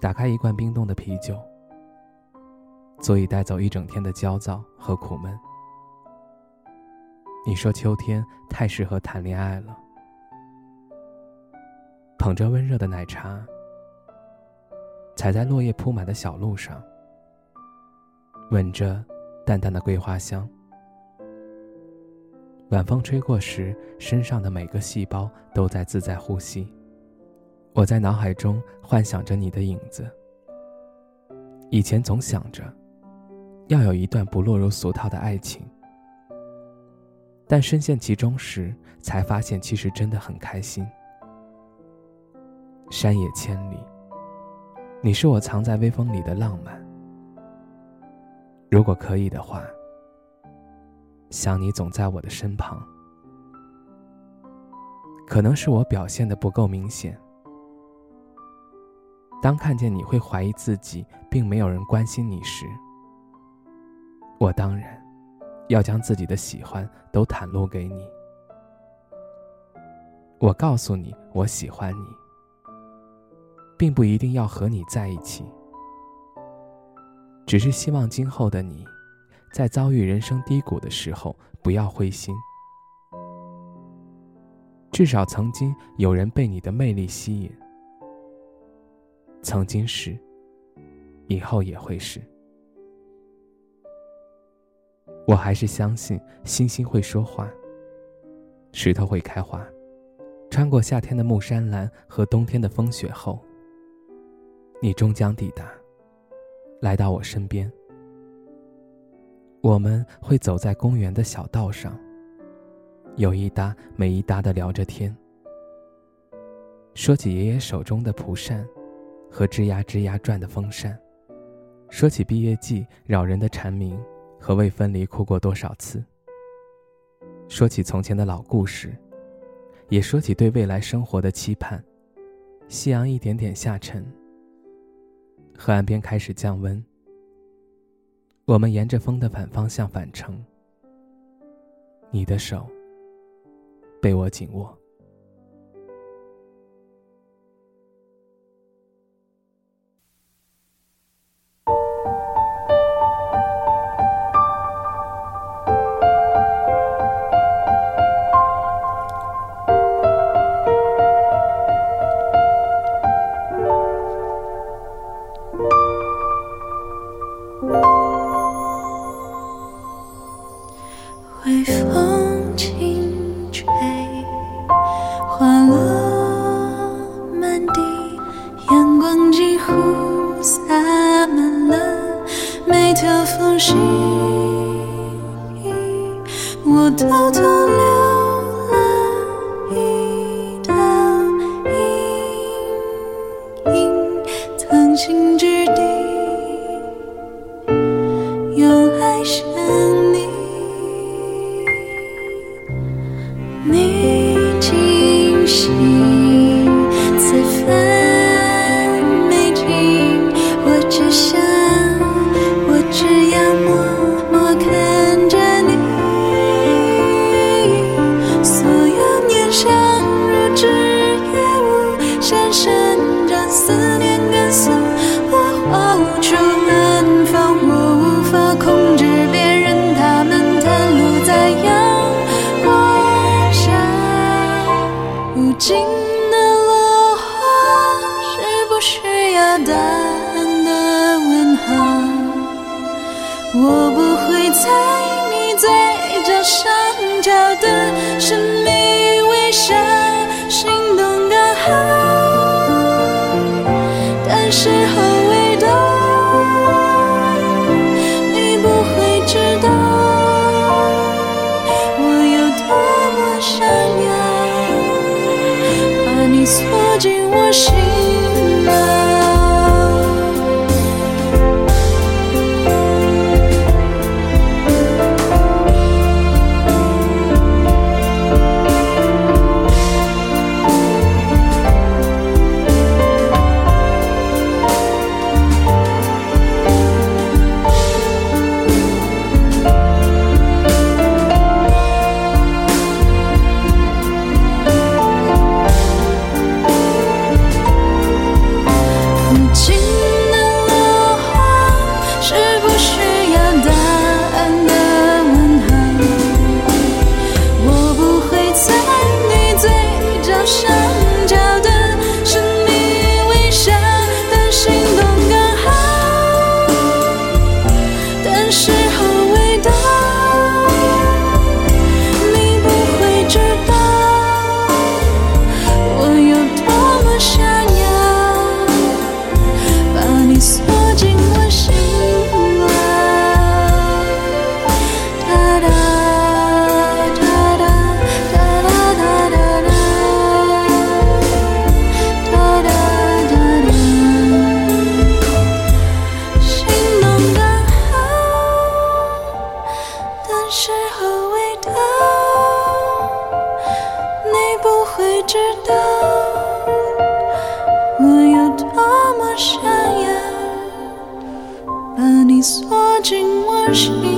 打开一罐冰冻的啤酒，足以带走一整天的焦躁和苦闷。你说秋天太适合谈恋爱了，捧着温热的奶茶，踩在落叶铺满的小路上，闻着淡淡的桂花香。晚风吹过时，身上的每个细胞都在自在呼吸。我在脑海中幻想着你的影子。以前总想着，要有一段不落入俗套的爱情，但深陷其中时，才发现其实真的很开心。山野千里，你是我藏在微风里的浪漫。如果可以的话，想你总在我的身旁。可能是我表现的不够明显。当看见你会怀疑自己，并没有人关心你时，我当然要将自己的喜欢都袒露给你。我告诉你，我喜欢你，并不一定要和你在一起，只是希望今后的你，在遭遇人生低谷的时候不要灰心。至少曾经有人被你的魅力吸引。曾经是，以后也会是。我还是相信星星会说话，石头会开花。穿过夏天的木山蓝和冬天的风雪后，你终将抵达，来到我身边。我们会走在公园的小道上，有一搭没一搭的聊着天，说起爷爷手中的蒲扇。和吱呀吱呀转的风扇，说起毕业季扰人的蝉鸣和未分离哭过多少次。说起从前的老故事，也说起对未来生活的期盼。夕阳一点点下沉，河岸边开始降温。我们沿着风的反方向返程，你的手被我紧握。轻吹，花落满地，阳光几乎洒满了每条缝隙。我偷偷留了一道阴影，藏心之地，用爱深。思念跟随落花无处安放，我无法控制别人，他们袒露在阳光下。无尽的落花，是不需要答案的问号。我不会在你嘴角上翘的。暖时候味道，你不会知道，我有多么想要把你锁进我心。